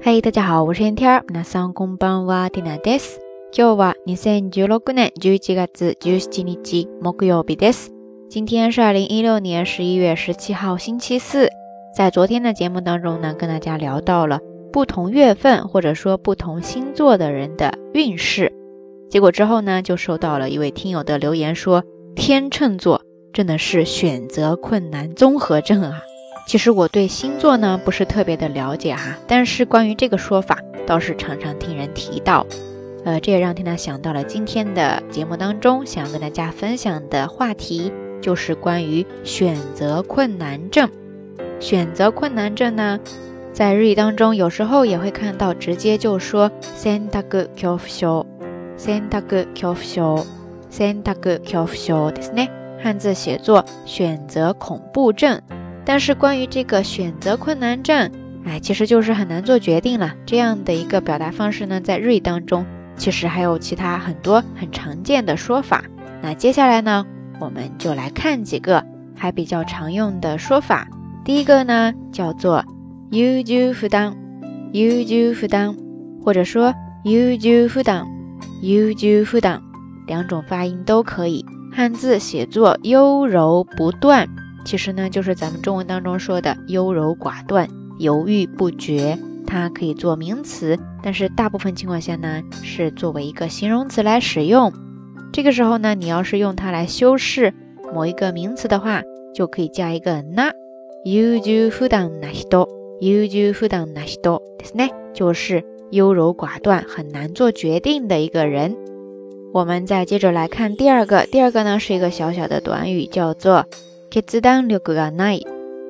嗨，大家好，我是天天。皆さんこんばんは、ティナです。今日は二千十六年十一月十七日、木曜日です。今天是二零一六年十一月十七号，星期四。在昨天的节目当中呢，跟大家聊到了不同月份或者说不同星座的人的运势。结果之后呢，就收到了一位听友的留言说，天秤座真的是选择困难综合症啊。 其实我对星座呢不是特别的了解哈，但是关于这个说法倒是常常听人提到，呃，这也让缇娜想到了今天的节目当中想要跟大家分享的话题，就是关于选择困难症。选择困难症呢，在日语当中有时候也会看到直接就说 “sentaku kyofusho”，“sentaku kyofusho”，“sentaku kyofusho” ですね，汉字写作选择恐怖症。 但是关于这个选择困难症，哎，其实就是很难做决定了。这样的一个表达方式呢，在日语当中其实还有其他很多很常见的说法。那接下来呢，我们就来看几个还比较常用的说法。第一个呢叫做 “you do f u d a n y o u do f u d a n 或者说 “you do f u d a n y o u do f u d a n 两种发音都可以。汉字写作优柔不断。其实呢，就是咱们中文当中说的优柔寡断、犹豫不决，它可以做名词，但是大部分情况下呢，是作为一个形容词来使用。这个时候呢，你要是用它来修饰某一个名词的话，就可以加一个な。優柔不断な人、優柔不断な人ですね，就是优柔寡断、很难做决定的一个人。我们再接着来看第二个，第二个呢是一个小小的短语，叫做。 決断力がない、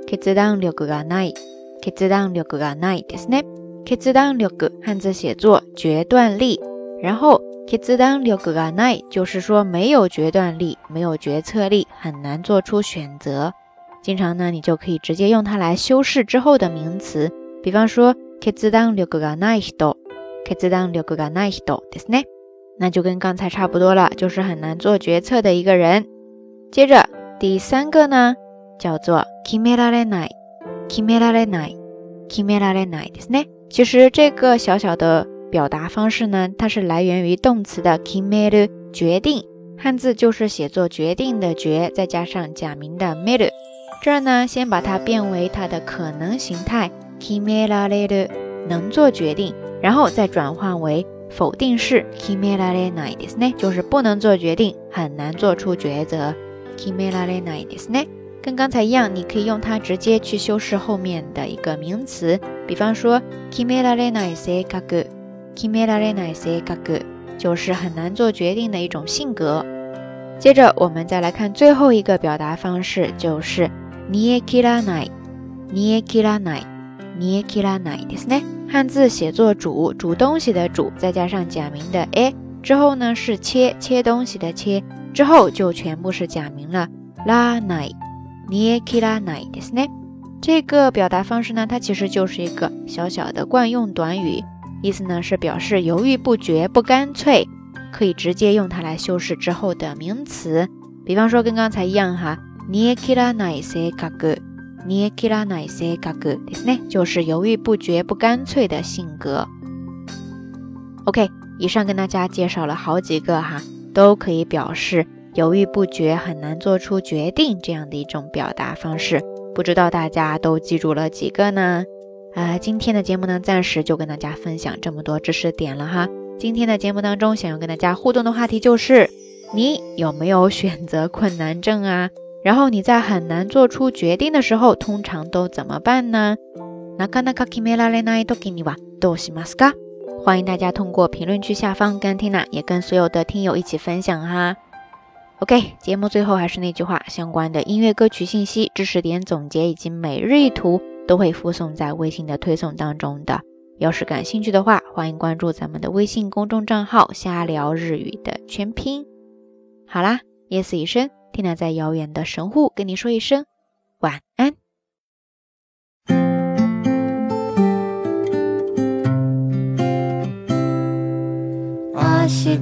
決断力がない、決断力がないですね。決断力汉字写作决断力，然后決断力がない就是说没有决断力，没有决策力，很难做出选择。经常呢，你就可以直接用它来修饰之后的名词，比方说決断力がない人、決断力がない人ですね。那就跟刚才差不多了，就是很难做决策的一个人。接着。 第三个呢，叫做決められない、決められない、決められないですね。其实这个小小的表达方式呢，它是来源于动词的決める，决定，汉字就是写作决定的决，再加上假名的める。这儿呢，先把它变为它的可能形态，決められる，能做决定，然后再转换为否定式，決められないですね，就是不能做决定，很难做出抉择。 決められないですね。跟刚才一样，你可以用它直接去修饰后面的一个名词，比方说決められない性格，決められない性格就是很难做决定的一种性格。接着我们再来看最后一个表达方式，就是煮え切らない、煮え切らない、煮え切らないですね。汉字写作煮，煮东西的煮，再加上假名的え，之后呢是切，切东西的切。 之后就全部是假名了，拉奈，捏基拉奈ですね。这个表达方式呢，它其实就是一个小小的惯用短语，意思呢是表示犹豫不决、不干脆，可以直接用它来修饰之后的名词。比方说跟刚才一样哈，捏基拉奈性格，捏基拉奈性格ですね，就是犹豫不决、不干脆的性格。OK，以上跟大家介绍了好几个哈。 都可以表示犹豫不决、很难做出决定这样的一种表达方式，不知道大家都记住了几个呢？啊，今天的节目呢，暂时就跟大家分享这么多知识点了哈。今天的节目当中，想要跟大家互动的话题就是：你有没有选择困难症啊？然后你在很难做出决定的时候，通常都怎么办呢？なかなか決められない時にはどうしますか？ 欢迎大家通过评论区下方跟 Tina 也跟所有的听友一起分享哈。OK，节目最后还是那句话，相关的音乐歌曲信息、知识点总结以及每日一图都会附送在微信的推送当中的。要是感兴趣的话，欢迎关注咱们的微信公众账号“瞎聊日语”的全拼。好啦，夜色已深，Tina 在遥远的神户跟你说一声晚安。明日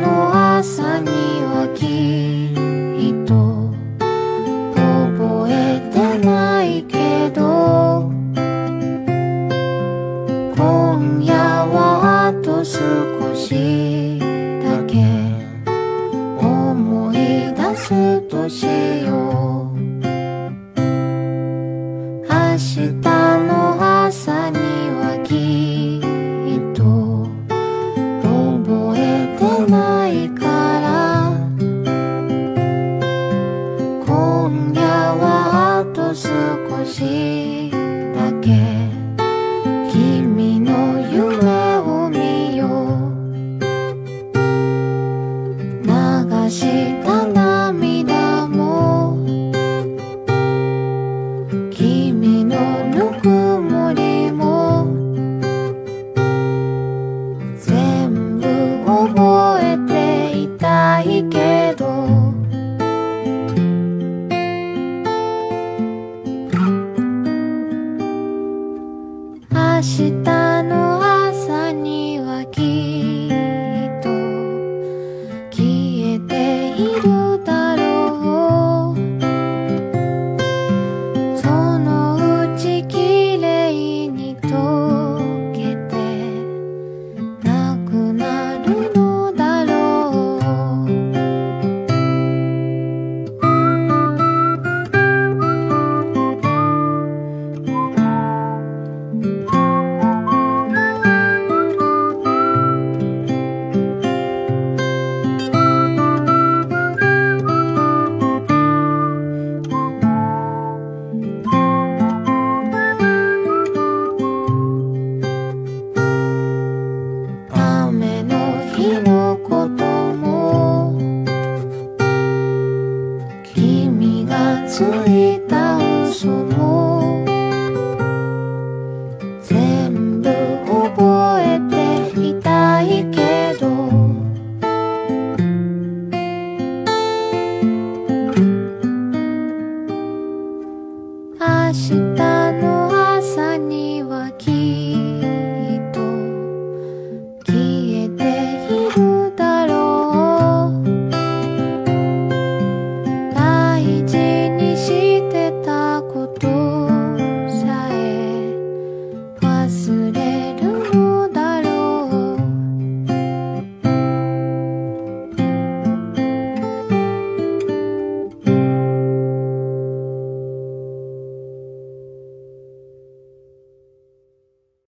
の朝にした。